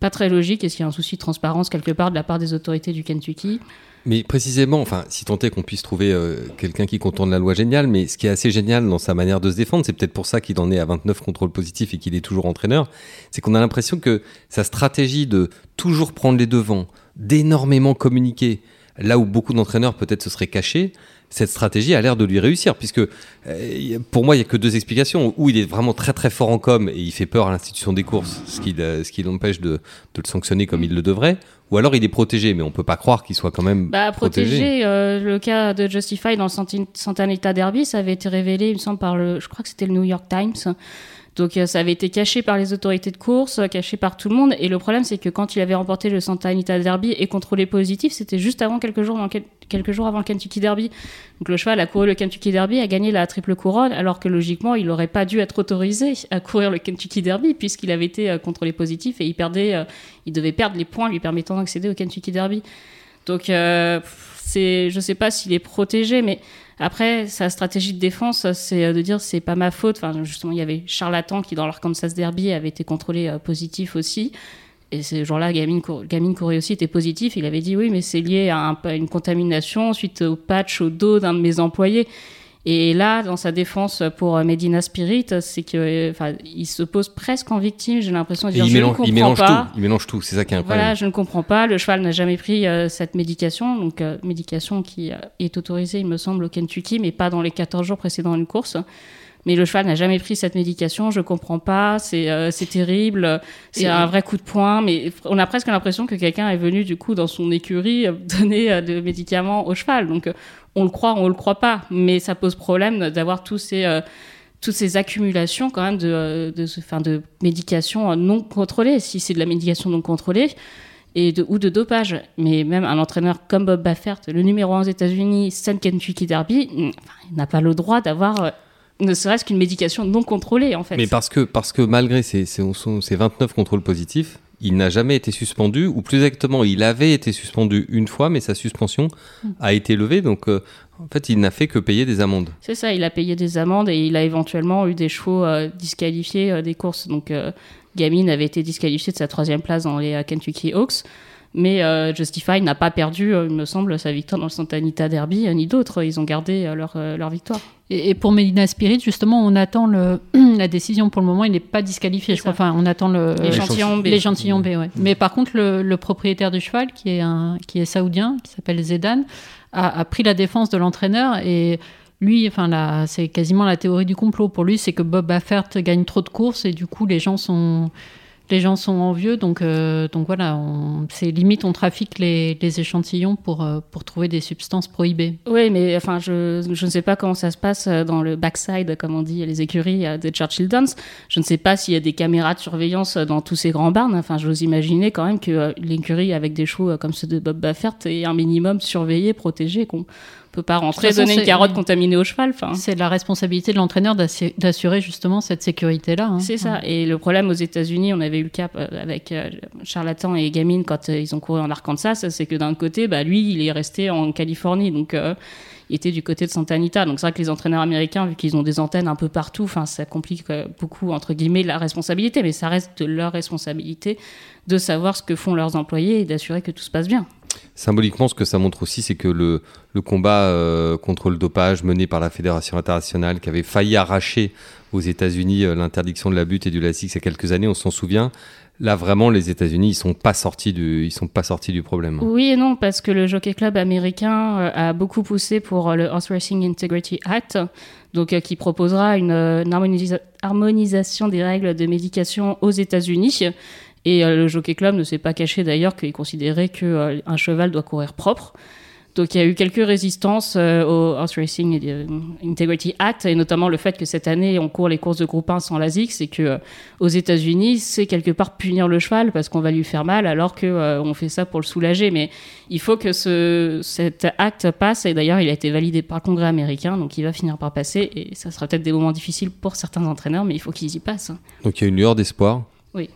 [SPEAKER 3] pas très logique. Est-ce qu'il y a un souci de transparence quelque part de la part des autorités du Kentucky?
[SPEAKER 2] Mais précisément, enfin, si tant est qu'on puisse trouver euh, quelqu'un qui contourne la loi géniale, mais ce qui est assez génial dans sa manière de se défendre, c'est peut-être pour ça qu'il en est à 29 contrôles positifs et qu'il est toujours entraîneur, c'est qu'on a l'impression que sa stratégie de toujours prendre les devants, d'énormément communiquer, là où beaucoup d'entraîneurs peut-être se seraient cachés, cette stratégie a l'air de lui réussir, puisque euh, pour moi, il n'y a que deux explications. Ou il est vraiment très très fort en com et il fait peur à l'institution des courses, ce qui, euh, ce qui l'empêche de, de le sanctionner comme il le devrait. Ou alors il est protégé, mais on peut pas croire qu'il soit quand même
[SPEAKER 3] Bah,
[SPEAKER 2] protégé.
[SPEAKER 3] euh, le cas de Justify dans le Santi- Santa Anita Derby, ça avait été révélé, il me semble, par le, je crois que c'était le New York Times. Donc euh, ça avait été caché par les autorités de course, euh, caché par tout le monde. Et le problème, c'est que quand il avait remporté le Santa Anita Derby et contrôlé positif, c'était juste avant quelques jours, quelques jours avant le Kentucky Derby. Donc le cheval a couru le Kentucky Derby, a gagné la triple couronne, alors que logiquement, il n'aurait pas dû être autorisé à courir le Kentucky Derby puisqu'il avait été euh, contrôlé positif et il perdait, il devait perdre les points lui permettant d'accéder au Kentucky Derby. Donc, euh, c'est, je sais pas s'il est protégé, mais après, sa stratégie de défense, c'est euh, de dire c'est pas ma faute. Enfin, justement, il y avait Charlatan qui, dans l'Arkansas Derby, avait été contrôlé euh, positif aussi. Et ce jour-là, Gamine, Gamine aussi était positif. Il avait dit oui, mais c'est lié à, à une contamination suite au patch au dos d'un de mes employés. Et là, dans sa défense pour euh, Medina Spirit, c'est que, enfin, il se pose presque en victime. J'ai l'impression de dire
[SPEAKER 2] il
[SPEAKER 3] je
[SPEAKER 2] mélange,
[SPEAKER 3] ne
[SPEAKER 2] il mélange
[SPEAKER 3] pas.
[SPEAKER 2] tout. Il mélange tout. C'est ça qui est incroyable.
[SPEAKER 3] Voilà, je ne comprends pas. Le cheval n'a jamais pris euh, cette médication, donc euh, médication qui est autorisée, il me semble, au Kentucky, mais pas dans les 14 jours précédant une course. Mais le cheval n'a jamais pris cette médication, je comprends pas, c'est euh, c'est terrible, c'est un vrai coup de poing, mais on a presque l'impression que quelqu'un est venu du coup dans son écurie euh, donner euh, de médicaments au cheval. Donc euh, on le croit, on le croit pas, mais ça pose problème d'avoir tous ces euh, toutes ces accumulations quand même de euh, de, enfin, de médications non contrôlées. Si c'est de la médication non contrôlée et de, ou de dopage, mais même un entraîneur comme Bob Baffert, le numéro 1 aux États-Unis, Sun Kentucky Derby, mm, il n'a pas le droit d'avoir euh, ne serait-ce qu'une médication non contrôlée en fait.
[SPEAKER 2] Mais parce que, parce que malgré ces, ces, ces 29 contrôles positifs, il n'a jamais été suspendu, ou plus exactement, il avait été suspendu une fois, mais sa suspension a été levée. Donc, euh, en fait, il n'a fait que payer des amendes.
[SPEAKER 3] C'est ça, il a payé des amendes et il a éventuellement eu des chevaux euh, disqualifiés euh, des courses. Donc, Gamine avait été disqualifié de sa troisième place dans les Kentucky Hawks. Mais euh, Justify n'a pas perdu, euh, il me semble, sa victoire dans le Santa Anita Derby, euh, ni d'autres. Ils ont gardé euh, leur, euh, leur victoire.
[SPEAKER 4] Et, et pour Medina Spirit, justement, on attend le, la décision. Pour le moment, il n'est pas disqualifié, je crois. Enfin, on attend le,
[SPEAKER 3] L'échantillon B.
[SPEAKER 4] l'échantillon B, ouais. Mais par contre, le, le propriétaire du cheval, qui est, un, qui est saoudien, qui s'appelle Zedan, a, a pris la défense de l'entraîneur et lui, enfin, là, c'est quasiment la théorie du complot. Pour lui, c'est que Bob Baffert gagne trop de courses et du coup, les gens sont, les gens sont envieux. Donc, euh, donc voilà, c'est limite, on trafique les, échantillons pour, euh, pour trouver des substances prohibées.
[SPEAKER 3] Oui, mais enfin, je, je ne sais pas comment ça se passe euh, dans le backside, comme on dit, les écuries euh, de Churchill Downs. Je ne sais pas s'il y a des caméras de surveillance dans tous ces grands barns. Enfin, j'ose imaginer quand même que l'écurie avec des euh, comme ceux de Bob Baffert est un minimum surveillé, protégé, qu'on peut pas rentrer,
[SPEAKER 4] façon,
[SPEAKER 3] donner une carotte contaminée au cheval. Enfin,
[SPEAKER 4] C'est la responsabilité de l'entraîneur d'assu- d'assurer justement cette sécurité-là. hein.
[SPEAKER 3] c'est ça. Et le problème aux États-Unis, on avait eu le cas euh, avec euh, Charlatan et Gamine quand euh, ils ont couru en Arkansas, c'est que d'un côté, bah, lui, il est resté en Californie, donc euh, il était du côté de Santa Anita. Donc c'est vrai que les entraîneurs américains, vu qu'ils ont des antennes un peu partout, enfin, ça complique beaucoup entre guillemets la responsabilité, mais ça reste de leur responsabilité de savoir ce que font leurs employés et d'assurer que tout se passe bien.
[SPEAKER 2] Symboliquement, ce que ça montre aussi, c'est que le, combat euh, contre le dopage mené par la Fédération internationale, qui avait failli arracher aux États-Unis euh, l'interdiction de la butte et du lassix il y a quelques années, on s'en souvient. Là, vraiment, les États-Unis, ils sont pas sortis du, sont pas sortis du problème.
[SPEAKER 3] Oui et non, parce que le Jockey Club américain euh, a beaucoup poussé pour le Horse Racing Integrity Act, donc qui proposera une, une harmonisa- harmonisation des règles de médication aux États-Unis. Et euh, le Jockey Club ne s'est pas caché d'ailleurs qu'il considérait que un cheval doit courir propre. Donc il y a eu quelques résistances euh, au Horse Racing euh, Integrity Act, et notamment le fait que cette année on court les courses de groupe 1 sans l'ASIC, c'est que euh, aux États-Unis c'est quelque part punir le cheval parce qu'on va lui faire mal, alors que euh, on fait ça pour le soulager. Mais il faut que ce, cet acte passe, et d'ailleurs il a été validé par le Congrès américain, donc il va finir par passer, et ça sera peut-être des moments difficiles pour certains entraîneurs, mais il faut qu'ils y passent.
[SPEAKER 2] Donc il y a une lueur d'espoir.
[SPEAKER 3] Oui.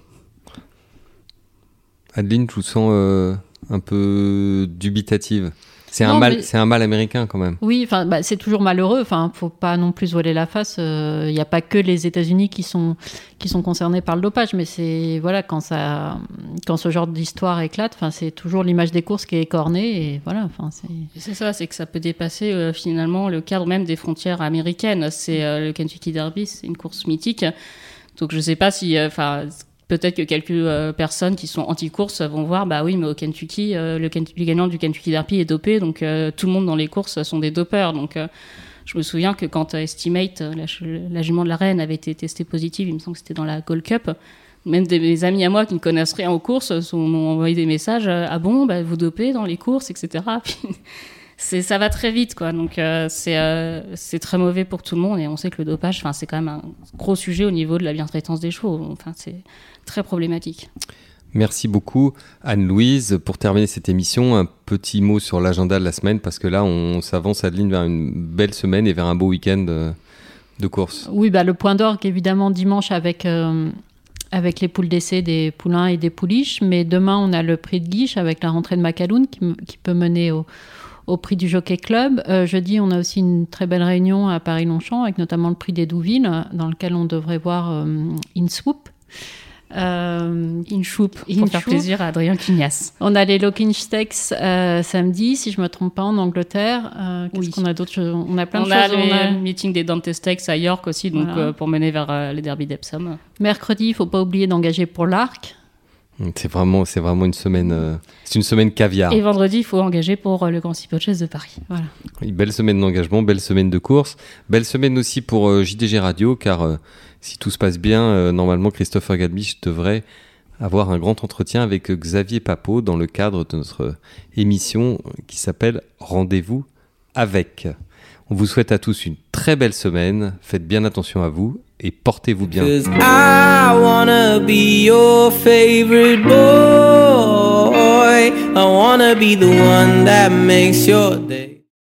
[SPEAKER 2] Adeline, je vous sens euh, un peu dubitative. C'est un mal,
[SPEAKER 4] mais-
[SPEAKER 2] c'est un mal américain quand même.
[SPEAKER 4] Oui, enfin, bah, c'est toujours malheureux. Enfin, faut pas non plus voiler la face. Il n'y a pas que les États-Unis qui sont qui sont concernés par le dopage, mais c'est voilà quand ça quand ce genre d'histoire éclate, enfin, c'est toujours l'image des courses qui est écornée et voilà. Enfin, c'est
[SPEAKER 3] ça, c'est que ça peut dépasser euh, finalement le cadre même des frontières américaines. C'est euh, le Kentucky Derby, c'est une course mythique. Donc je sais pas si, euh, enfin, peut-être que quelques euh, personnes qui sont anti-course vont voir, bah oui, mais au Kentucky, euh, le, gagnant du Kentucky Derby est dopé, donc euh, tout le monde dans les courses sont des dopeurs. Donc je me souviens que quand Estimate, la, jument de la reine, avait été testée positive, il me semble que c'était dans la Gold Cup. Même des, amis à moi qui ne connaissent rien aux courses m'ont envoyé des messages Ah bon, bah, vous dopez dans les courses, etc. c'est ça va très vite quoi donc euh, c'est euh, c'est très mauvais pour tout le monde et on sait que le dopage enfin c'est quand même un gros sujet au niveau de la bientraitance des chevaux enfin c'est très problématique
[SPEAKER 2] Merci beaucoup Anne-Louise. Pour terminer cette émission, un petit mot sur l'agenda de la semaine parce que là, on s'avance Adeline vers une belle semaine et vers un beau week-end euh, de course.
[SPEAKER 4] oui, bah le point d'orgue évidemment dimanche avec euh, avec les poules d'essai des poulains et des pouliches, mais demain on a le prix de Guiche avec la rentrée de Macaloun qui peut mener au au prix du Jockey Club. Euh, jeudi, on a aussi une très belle réunion à Paris-Longchamp, avec notamment le prix des Douvilles, euh, dans lequel on devrait voir euh, InSwoop. Euh,
[SPEAKER 3] Inchoup pour
[SPEAKER 4] Inchoup.
[SPEAKER 3] faire plaisir à Adrien Quignas
[SPEAKER 4] on a les Locking Stakes euh, samedi, si je me trompe pas, en Angleterre. Euh, Qu'est-ce
[SPEAKER 3] Oui.
[SPEAKER 4] qu'on a choses On a plein
[SPEAKER 3] on
[SPEAKER 4] de
[SPEAKER 3] a
[SPEAKER 4] choses.
[SPEAKER 3] le
[SPEAKER 4] On a-
[SPEAKER 3] meeting des Dante Stakes à York aussi donc
[SPEAKER 4] Voilà.
[SPEAKER 3] euh, pour mener vers euh, les derby d'Epsom
[SPEAKER 4] Mercredi, il faut pas oublier d'engager pour l'Arc.
[SPEAKER 2] C'est vraiment, c'est vraiment une semaine, euh, c'est une semaine caviar.
[SPEAKER 3] Et vendredi, il faut engager pour euh, le Grand Steeplechase de Paris. Voilà.
[SPEAKER 2] Oui, belle semaine d'engagement, belle semaine de course, belle semaine aussi pour euh, JDG Radio, car si tout se passe bien, normalement Christopher Gadbich devrait avoir un grand entretien avec Xavier Papot dans le cadre de notre émission qui s'appelle Rendez-vous avec. On vous souhaite à tous une très belle semaine, faites bien attention à vous et portez-vous bien.
[SPEAKER 1] I wanna be your favorite boy. I wanna be the one that makes your day.